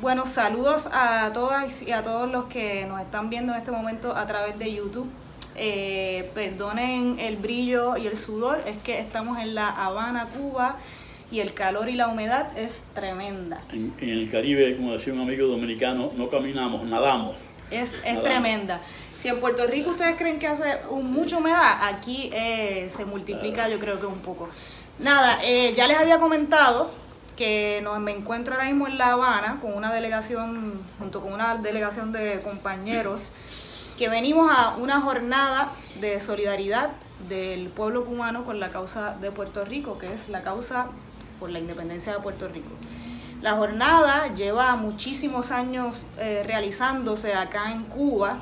Bueno, saludos a todas y a todos los que nos están viendo en este momento a través de YouTube. Eh, perdonen el brillo y el sudor, es que estamos en La Habana, Cuba, y el calor y la humedad es tremenda. En, el Caribe, como decía un amigo dominicano, no caminamos, nadamos. Es, es tremenda. Si en Puerto Rico ustedes creen que hace mucha humedad, aquí eh, se multiplica yo creo que un poco. Nada, eh, ya les había comentado que nos, me encuentro ahora mismo en La Habana con una delegación, junto con una delegación de compañeros, que venimos a una jornada de solidaridad del pueblo cubano con la causa de Puerto Rico, que es la causa por la independencia de Puerto Rico. La jornada lleva muchísimos años eh, realizándose acá en Cuba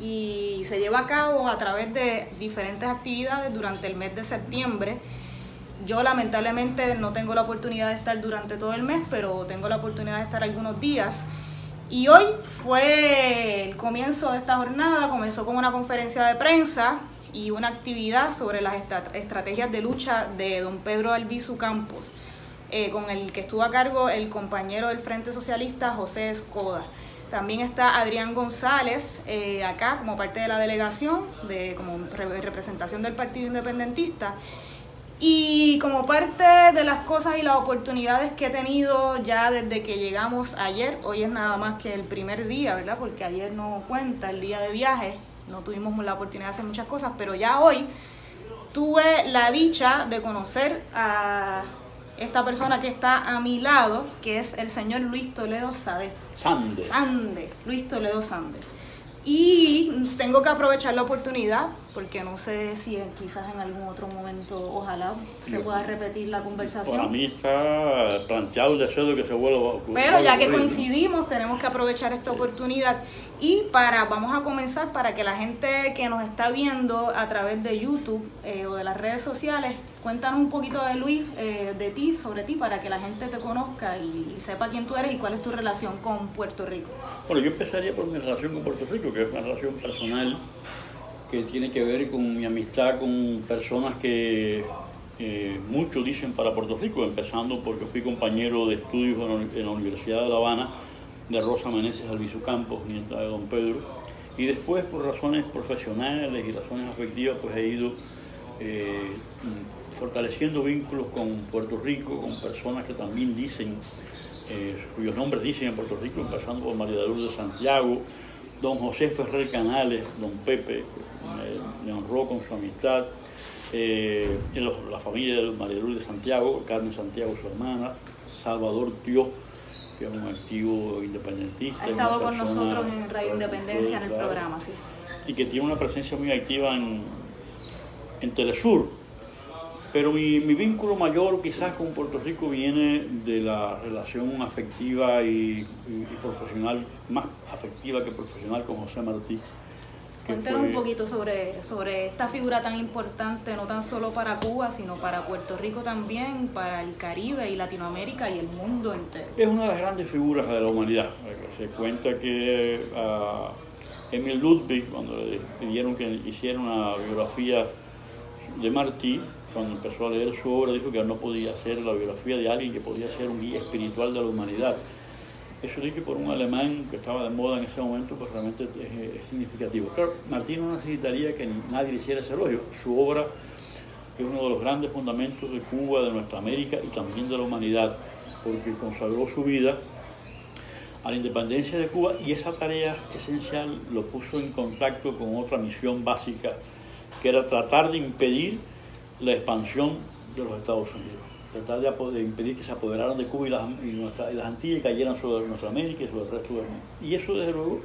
y se lleva a cabo a través de diferentes actividades durante el mes de septiembre. Yo lamentablemente no tengo la oportunidad de estar durante todo el mes, pero tengo la oportunidad de estar algunos días. Y hoy fue el comienzo de esta jornada, comenzó con una conferencia de prensa y una actividad sobre las estrategias de lucha de don Pedro Albizu Campos, eh, con el que estuvo a cargo el compañero del Frente Socialista José Escoda. También está Adrián González eh, acá como parte de la delegación, de, como representación del Partido Independentista. Y como parte de las cosas y las oportunidades que he tenido ya desde que llegamos ayer, hoy es nada más que el primer día, ¿verdad? Porque ayer no cuenta el día de viaje, no tuvimos la oportunidad de hacer muchas cosas, pero ya hoy tuve la dicha de conocer a esta persona que está a mi lado, que es el señor Luis Toledo Sade. Sande. Sande, Luis Toledo Sande. Y tengo que aprovechar la oportunidad, porque no sé si quizás en algún otro momento, ojalá se pueda repetir la conversación. Para mí está planteado el deseo de que se vuelva a ocurrir. Pero ya que coincidimos, tenemos que aprovechar esta oportunidad. Y para, vamos a comenzar para que la gente que nos está viendo a través de YouTube eh, o de las redes sociales, cuéntanos un poquito de Luis, eh, de ti, sobre ti, para que la gente te conozca y, sepa quién tú eres y cuál es tu relación con Puerto Rico. Bueno, yo empezaría por mi relación con Puerto Rico, que es una relación personal que tiene que ver con mi amistad con personas que eh, muchos dicen para Puerto Rico, empezando porque fui compañero de estudios en la Universidad de La Habana de Rosa Meneses Albizu Campos, nieta de don Pedro, y después por razones profesionales y razones afectivas pues he ido eh, fortaleciendo vínculos con Puerto Rico, con personas que también dicen, eh, cuyos nombres dicen en Puerto Rico, empezando por María de Santiago, don José Ferrer Canales, don Pepe, me, honró con su amistad, eh, la familia de María de Lourdes Santiago, Carmen Santiago, su hermana, Salvador Dios, que es un activo independentista. Ha estado con nosotros en Radio Independencia en el programa, sí. Y que tiene una presencia muy activa en, en Telesur. Pero mi, vínculo mayor quizás con Puerto Rico viene de la relación afectiva y profesional, más afectiva que profesional con José Martí Cuéntanos un poquito sobre, sobre esta figura tan importante, no tan solo para Cuba, sino para Puerto Rico también, para el Caribe y Latinoamérica y el mundo entero. Es una de las grandes figuras de la humanidad. Se cuenta que a Emil Ludwig, cuando le pidieron que hiciera una biografía de Martí, cuando empezó a leer su obra, dijo que no podía hacer la biografía de alguien que podía ser un guía espiritual de la humanidad. Eso dicho por un alemán que estaba de moda en ese momento, pues realmente es, significativo. Claro, Martín no necesitaría que nadie hiciera ese elogio. Su obra es uno de los grandes fundamentos de Cuba, de nuestra América y también de la humanidad, porque consagró su vida a la independencia de Cuba y esa tarea esencial lo puso en contacto con otra misión básica, que era tratar de impedir la expansión de los Estados Unidos tratar de, impedir que se apoderaran de Cuba y las, Antillas cayeran sobre nuestra América y sobre el resto del mundo. Y eso, desde luego,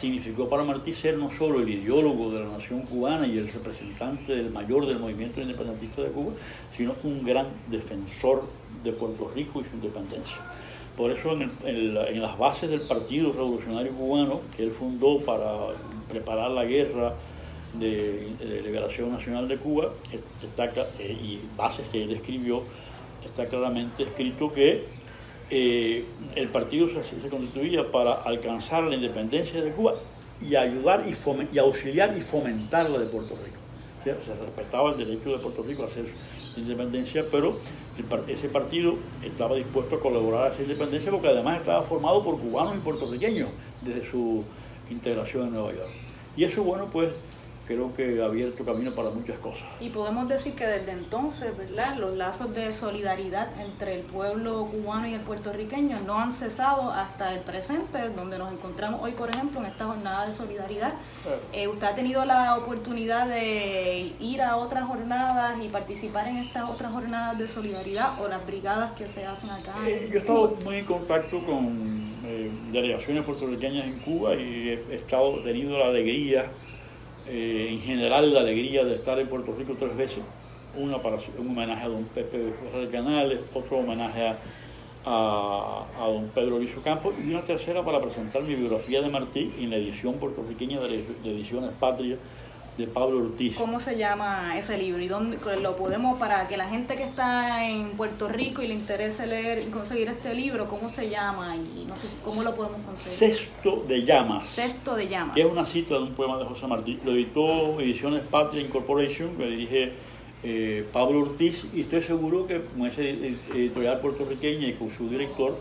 significó para Martí ser no solo el ideólogo de la nación cubana y el representante del mayor del movimiento independentista de Cuba, sino un gran defensor de Puerto Rico y su independencia. Por eso en las bases del Partido Revolucionario Cubano, que él fundó para preparar la guerra de, Liberación Nacional de Cuba, está, eh, y bases que él escribió, está claramente escrito que eh, el partido se, constituía para alcanzar la independencia de Cuba y ayudar y, y auxiliar y fomentar la de Puerto Rico. se respetaba el derecho de Puerto Rico a hacer su independencia, pero ese partido estaba dispuesto a colaborar a esa independencia porque además estaba formado por cubanos y puertorriqueños desde su integración en Nueva York. Y eso, bueno, pues creo que ha abierto camino para muchas cosas. Y podemos decir que desde entonces, ¿verdad? Los lazos de solidaridad entre el pueblo cubano y el puertorriqueño no han cesado hasta el presente, donde nos encontramos hoy, por ejemplo, en esta jornada de solidaridad. Eh, ¿Usted ha tenido la oportunidad de ir a otras jornadas y participar en estas otras jornadas de solidaridad o las brigadas que se hacen acá? Eh, yo he estado muy en contacto con eh, delegaciones puertorriqueñas en Cuba y he, estado teniendo la alegría eh, en general la alegría de estar en Puerto Rico tres veces. Una para un homenaje a don Pepe Ferrer Canales, otro homenaje a, a, don Pedro Luis Campos y una tercera para presentar mi biografía de Martí en la edición puertorriqueña de, Ediciones Patria de Pablo Ortiz. ¿Cómo se llama ese libro y dónde lo podemos para que la gente que está en Puerto Rico y le interese leer y conseguir este libro, cómo se llama y no sé cómo lo podemos conseguir? Cesto de llamas. Cesto de llamas. Que es una cita de un poema de José Martí. Lo editó Ediciones Patria Incorporation, que dirige eh, Pablo Ortiz y estoy seguro que con ese editorial puertorriqueña y con su director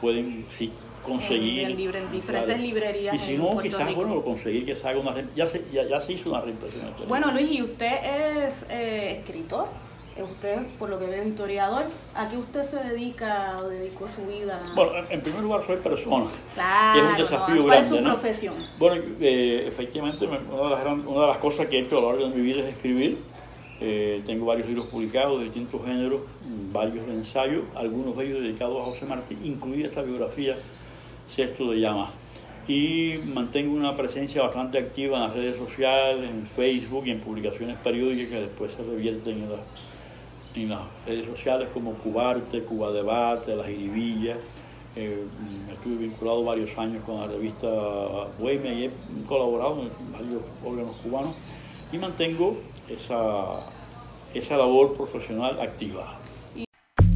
pueden sí conseguir. En diferentes librerías. Y si no, quizás bueno, conseguir que se haga una ya se, ya, se hizo una reimpresión. Bueno, Luis, ¿y usted es eh, escritor? Usted, por lo que veo, historiador. ¿A qué usted se dedica o dedicó su vida? Bueno, en primer lugar soy persona. Claro, es un desafío ¿Cuál es su profesión? Bueno, eh, efectivamente, una de, las, una de las cosas que he hecho a lo largo de mi vida es escribir. Eh, tengo varios libros publicados de distintos géneros, varios de ensayo, algunos de ellos dedicados a José Martí, incluida esta biografía Sexto de Llamas. Y mantengo una presencia bastante activa en las redes sociales, en Facebook y en publicaciones periódicas que después se revierten en, en las redes sociales como Cubarte, Cuba Debate, Las Iribillas. Eh, estuve vinculado varios años con la revista Bohemia y he colaborado en varios órganos cubanos y mantengo esa, esa labor profesional activa.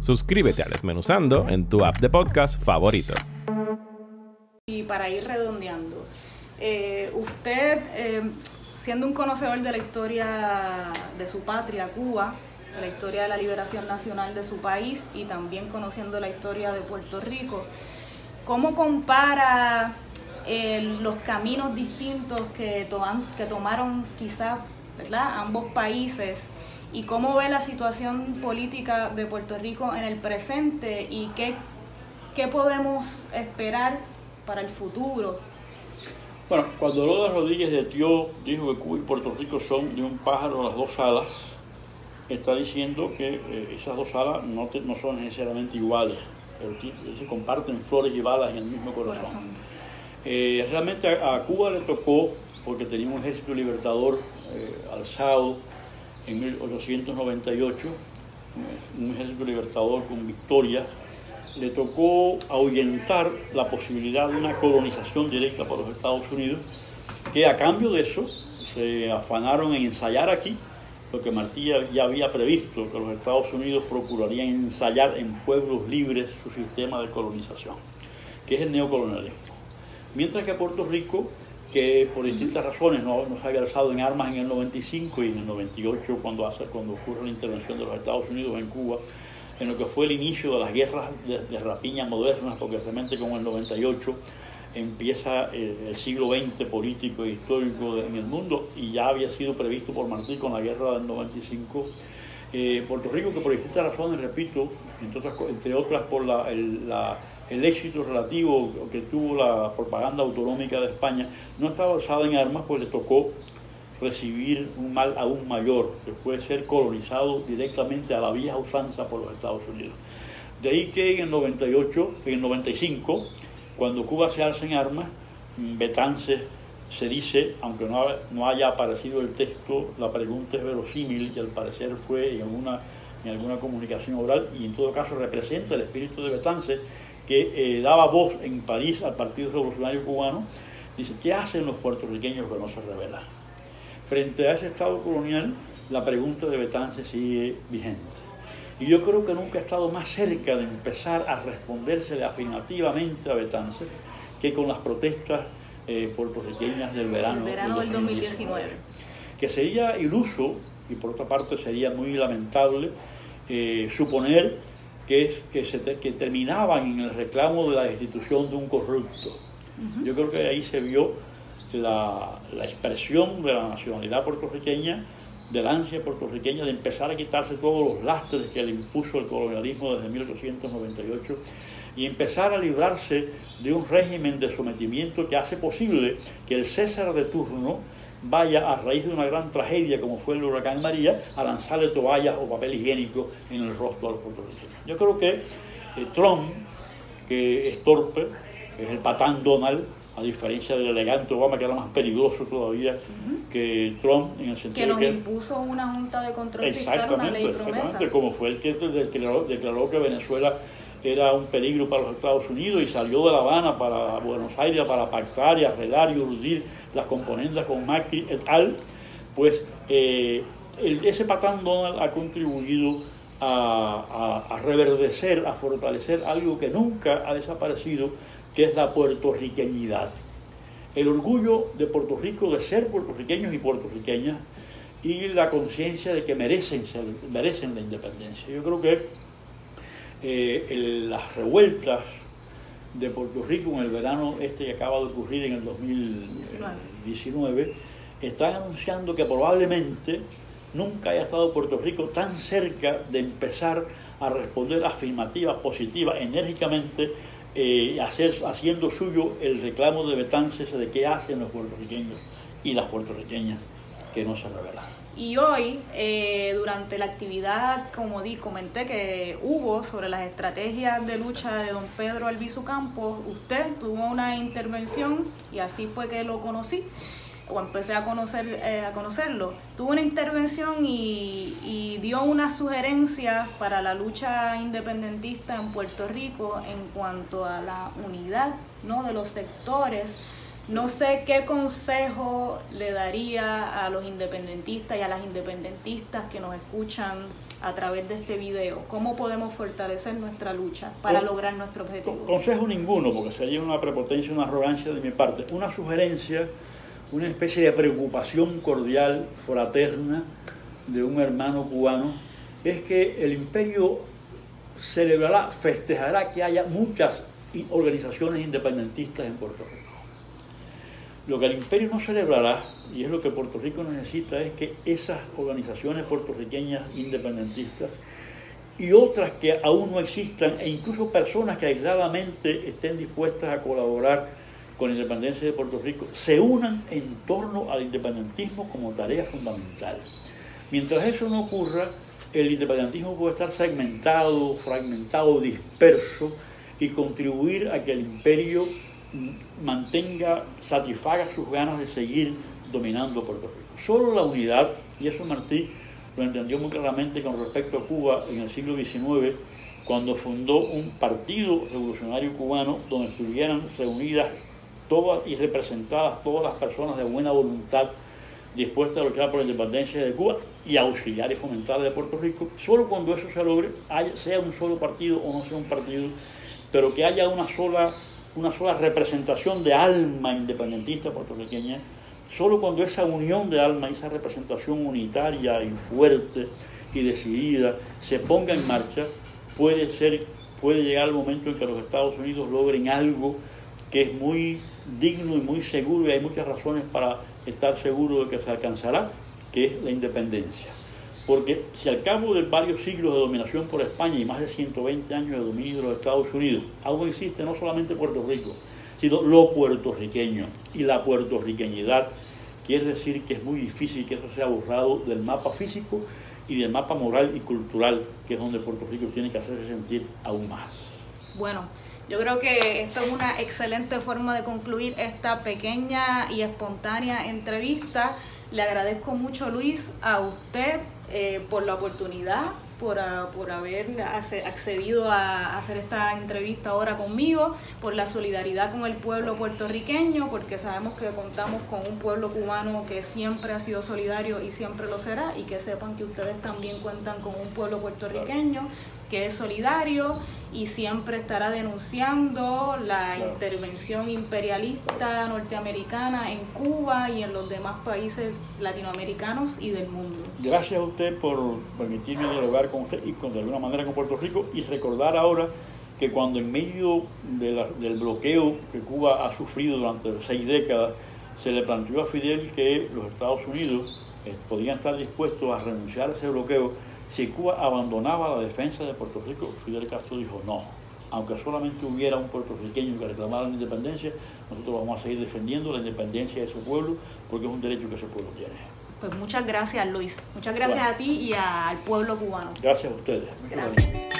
Suscríbete a Desmenuzando en tu app de podcast favorito. Y para ir redondeando, eh, usted, eh, siendo un conocedor de la historia de su patria, Cuba, la historia de la liberación nacional de su país y también conociendo la historia de Puerto Rico, ¿cómo compara eh, los caminos distintos que, que tomaron quizás ambos países y cómo ve la situación política de Puerto Rico en el presente y qué, qué podemos esperar para el futuro. Bueno, cuando Lola Rodríguez de Tío dijo que Cuba y Puerto Rico son de un pájaro las dos alas, está diciendo que eh, esas dos alas no, no, son necesariamente iguales, pero se comparten flores y balas en el mismo corazón. Eh, realmente a, Cuba le tocó, porque tenía un ejército libertador eh, alzado, en 1898, un ejército libertador con victoria, le tocó ahuyentar la posibilidad de una colonización directa por los Estados Unidos, que a cambio de eso se afanaron en ensayar aquí lo que Martí ya había previsto, que los Estados Unidos procurarían ensayar en pueblos libres su sistema de colonización, que es el neocolonialismo. Mientras que Puerto Rico que por distintas razones no, se había en armas en el 95 y en el 98 cuando, hace, cuando ocurre la intervención de los Estados Unidos en Cuba, en lo que fue el inicio de las guerras de, rapiña modernas, porque realmente con el 98 empieza el, siglo XX político e histórico en el mundo y ya había sido previsto por Martí con la guerra del 95. Eh, Puerto Rico, que por distintas razones, repito, entre otras, entre otras por la el éxito relativo que tuvo la propaganda autonómica de España no estaba basada en armas, pues le tocó recibir un mal aún mayor, que puede ser colonizado directamente a la vieja usanza por los Estados Unidos. De ahí que en el 98, en el 95, cuando Cuba se alza en armas, Betance se dice, aunque no, no haya aparecido el texto, la pregunta es verosímil y al parecer fue en alguna, en alguna comunicación oral y en todo caso representa el espíritu de Betance, que eh, daba voz en París al Partido Revolucionario Cubano, dice, ¿qué hacen los puertorriqueños que no se rebelan? Frente a ese Estado colonial, la pregunta de Betance sigue vigente. Y yo creo que nunca ha estado más cerca de empezar a respondérsele afirmativamente a Betance que con las protestas eh, puertorriqueñas del verano, del 2019. Que sería iluso, y por otra parte sería muy lamentable, eh, suponer que, que, se que terminaban en el reclamo de la destitución de un corrupto. Yo creo que ahí se vio la, la expresión de la nacionalidad puertorriqueña de la ansia puertorriqueña de empezar a quitarse todos los lastres que le impuso el colonialismo desde 1898 y empezar a librarse de un régimen de sometimiento que hace posible que el César de turno vaya a raíz de una gran tragedia como fue el huracán María a lanzarle toallas o papel higiénico en el rostro a los puertorriqueños. Yo creo que eh, Trump, que es torpe, es el patán Donald, a diferencia del elegante Obama, que era más peligroso todavía que Trump, en el sentido que nos impuso una junta de control fiscal, una ley promesa. como fue el que declaró, que Venezuela era un peligro para los Estados Unidos y salió de La Habana para Buenos Aires para pactar y arreglar y urdir las componentes con Macri et al, pues eh, ese patán Donald ha contribuido a, a reverdecer, a fortalecer algo que nunca ha desaparecido, que es la puertorriqueñidad. El orgullo de Puerto Rico de ser puertorriqueños y puertorriqueñas y la conciencia de que merecen, merecen la independencia. Yo creo que eh, las revueltas de Puerto Rico en el verano este que acaba de ocurrir en el 2019 están anunciando que probablemente nunca haya estado Puerto Rico tan cerca de empezar a responder afirmativa, positiva, enérgicamente eh, hacer, haciendo suyo el reclamo de Betances de qué hacen los puertorriqueños y las puertorriqueñas que no se revelan. Y hoy, eh, durante la actividad, como di, comenté que hubo sobre las estrategias de lucha de don Pedro Albizu Campos, usted tuvo una intervención y así fue que lo conocí o empecé a, conocer, eh, a conocerlo, tuvo una intervención y, y, dio unas sugerencias para la lucha independentista en Puerto Rico en cuanto a la unidad ¿no? de los sectores. No sé qué consejo le daría a los independentistas y a las independentistas que nos escuchan a través de este video. ¿Cómo podemos fortalecer nuestra lucha para lograr nuestro objetivo? Consejo ninguno, porque sería una prepotencia, una arrogancia de mi parte. Una sugerencia una especie de preocupación cordial, fraterna, de un hermano cubano, es que el imperio celebrará, festejará que haya muchas organizaciones independentistas en Puerto Rico. Lo que el imperio no celebrará, y es lo que Puerto Rico necesita, es que esas organizaciones puertorriqueñas independentistas y otras que aún no existan, e incluso personas que aisladamente estén dispuestas a colaborar con la independencia de Puerto Rico se unan en torno al independentismo como tarea fundamental. Mientras eso no ocurra, el independentismo puede estar segmentado, fragmentado, disperso y contribuir a que el imperio mantenga, satisfaga sus ganas de seguir dominando Puerto Rico. Solo la unidad, y eso Martí lo entendió muy claramente con respecto a Cuba en el siglo XIX, cuando fundó un partido revolucionario cubano donde estuvieran reunidas todas y representadas todas las personas de buena voluntad dispuestas a luchar por la independencia de Cuba y auxiliar y fomentar de Puerto Rico, solo cuando eso se logre, sea un solo partido o no sea un partido, pero que haya una sola, una sola representación de alma independentista puertorriqueña, solo cuando esa unión de alma esa representación unitaria y fuerte y decidida se ponga en marcha, puede ser, puede llegar el momento en que los Estados Unidos logren algo que es muy digno y muy seguro y hay muchas razones para estar seguro de que se alcanzará, que es la independencia. Porque si al cabo de varios siglos de dominación por España y más de 120 años de dominio de los Estados Unidos, aún existe no solamente Puerto Rico, sino lo puertorriqueño y la puertorriqueñidad, quiere decir que es muy difícil que eso sea borrado del mapa físico y del mapa moral y cultural, que es donde Puerto Rico tiene que hacerse sentir aún más. Bueno, yo creo que esto es una excelente forma de concluir esta pequeña y espontánea entrevista. Le agradezco mucho, Luis, a usted eh, por la oportunidad por, ah, por haber accedido a hacer esta entrevista ahora conmigo, por la solidaridad con el pueblo puertorriqueño, porque sabemos que contamos con un pueblo cubano que siempre ha sido solidario y siempre lo será, y que sepan que ustedes también cuentan con un pueblo puertorriqueño que es solidario y siempre estará denunciando la intervención imperialista norteamericana en Cuba y en los demás países latinoamericanos y del mundo. Gracias a usted por permitirme dialogar con usted y con, de alguna manera con Puerto Rico y recordar ahora que cuando en medio del bloqueo que Cuba ha sufrido durante seis décadas, se le planteó a Fidel que los Estados Unidos eh, podían estar dispuestos a renunciar a ese bloqueo si Cuba abandonaba la defensa de Puerto Rico. Fidel Castro dijo no. Aunque solamente hubiera un puertorriqueño que reclamara la independencia, nosotros vamos a seguir defendiendo la independencia de su pueblo porque es un derecho que ese pueblo tiene. Pues muchas gracias, Luis. Muchas gracias a ti y al pueblo cubano. Gracias a ustedes. gracias.